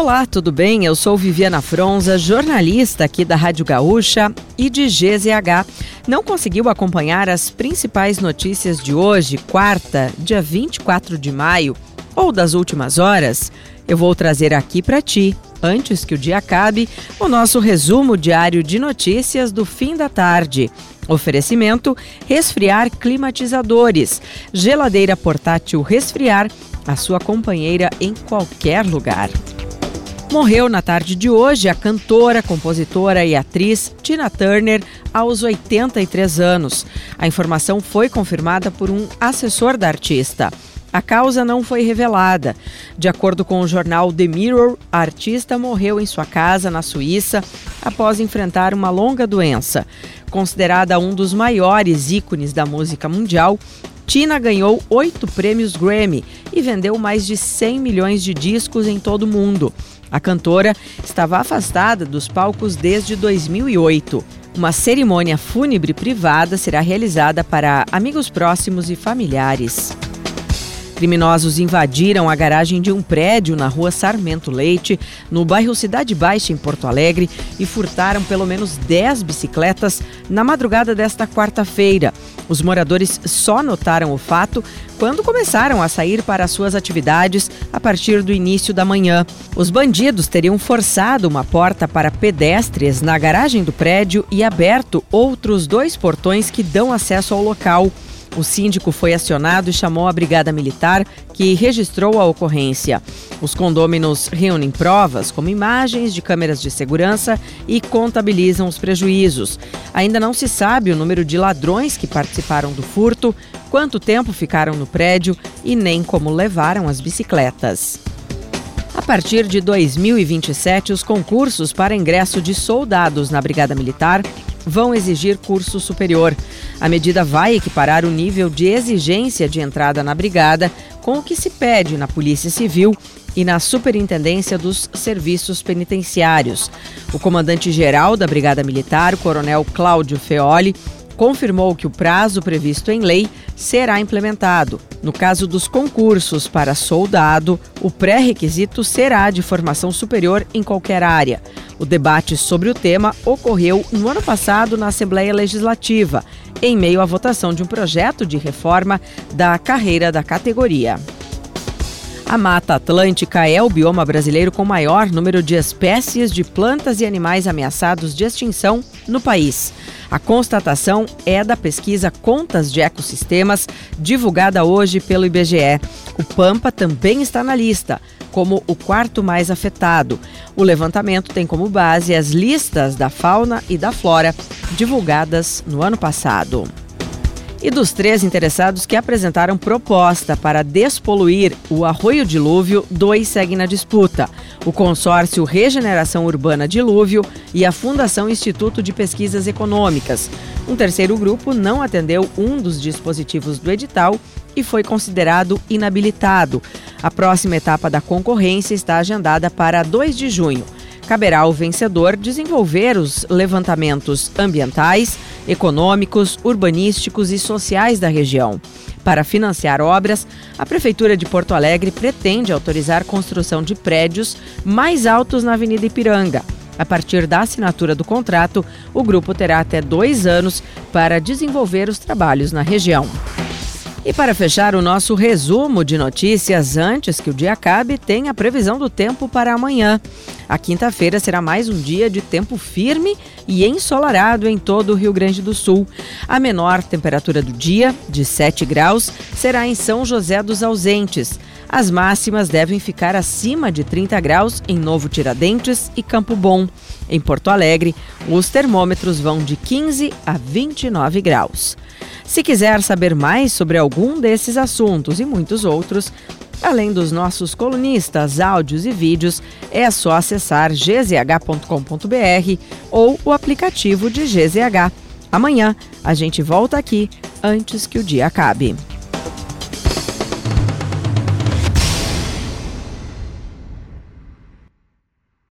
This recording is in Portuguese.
Olá, tudo bem? Eu sou Viviana Fronza, jornalista aqui da Rádio Gaúcha e de GZH. Não conseguiu acompanhar as principais notícias de hoje, quarta, dia 24 de maio, ou das últimas horas? Eu vou trazer aqui para ti, antes que o dia acabe, o nosso resumo diário de notícias do fim da tarde. Oferecimento: resfriar climatizadores, geladeira portátil resfriar, a sua companheira em qualquer lugar. Morreu na tarde de hoje a cantora, compositora e atriz Tina Turner, aos 83 anos. A informação foi confirmada por um assessor da artista. A causa não foi revelada. De acordo com o jornal The Mirror, a artista morreu em sua casa, na Suíça, após enfrentar uma longa doença. Considerada um dos maiores ícones da música mundial, Tina ganhou oito prêmios Grammy e vendeu mais de 100 milhões de discos em todo o mundo. A cantora estava afastada dos palcos desde 2008. Uma cerimônia fúnebre privada será realizada para amigos próximos e familiares. Criminosos invadiram a garagem de um prédio na rua Sarmento Leite, no bairro Cidade Baixa, em Porto Alegre, e furtaram pelo menos 10 bicicletas na madrugada desta quarta-feira. Os moradores só notaram o fato quando começaram a sair para suas atividades a partir do início da manhã. Os bandidos teriam forçado uma porta para pedestres na garagem do prédio e aberto outros dois portões que dão acesso ao local. O síndico foi acionado e chamou a Brigada Militar, que registrou a ocorrência. Os condôminos reúnem provas, como imagens de câmeras de segurança, e contabilizam os prejuízos. Ainda não se sabe o número de ladrões que participaram do furto, quanto tempo ficaram no prédio e nem como levaram as bicicletas. A partir de 2027, os concursos para ingresso de soldados na Brigada Militar vão exigir curso superior. A medida vai equiparar o nível de exigência de entrada na brigada com o que se pede na Polícia Civil e na Superintendência dos Serviços Penitenciários. O comandante-geral da Brigada Militar, Coronel Cláudio Feoli, confirmou que o prazo previsto em lei será implementado. No caso dos concursos para soldado, o pré-requisito será de formação superior em qualquer área. O debate sobre o tema ocorreu no ano passado na Assembleia Legislativa, em meio à votação de um projeto de reforma da carreira da categoria. A Mata Atlântica é o bioma brasileiro com maior número de espécies de plantas e animais ameaçados de extinção no país. A constatação é da pesquisa Contas de Ecossistemas, divulgada hoje pelo IBGE. O Pampa também está na lista, como o quarto mais afetado. O levantamento tem como base as listas da fauna e da flora divulgadas no ano passado. E dos três interessados que apresentaram proposta para despoluir o Arroio Dilúvio, dois seguem na disputa: o consórcio Regeneração Urbana Dilúvio e a Fundação Instituto de Pesquisas Econômicas. Um terceiro grupo não atendeu um dos dispositivos do edital e foi considerado inabilitado. A próxima etapa da concorrência está agendada para 2 de junho. Caberá ao vencedor desenvolver os levantamentos ambientais econômicos, urbanísticos e sociais da região. Para financiar obras, a Prefeitura de Porto Alegre pretende autorizar construção de prédios mais altos na Avenida Ipiranga. A partir da assinatura do contrato, o grupo terá até dois anos para desenvolver os trabalhos na região. E para fechar o nosso resumo de notícias antes que o dia acabe, tem a previsão do tempo para amanhã. A quinta-feira será mais um dia de tempo firme e ensolarado em todo o Rio Grande do Sul. A menor temperatura do dia, de 7 graus, será em São José dos Ausentes. As máximas devem ficar acima de 30 graus em Novo Tiradentes e Campo Bom. Em Porto Alegre, os termômetros vão de 15 a 29 graus. Se quiser saber mais sobre algum desses assuntos e muitos outros, além dos nossos colunistas, áudios e vídeos, é só acessar gzh.com.br ou o aplicativo de GZH. Amanhã a gente volta aqui antes que o dia acabe.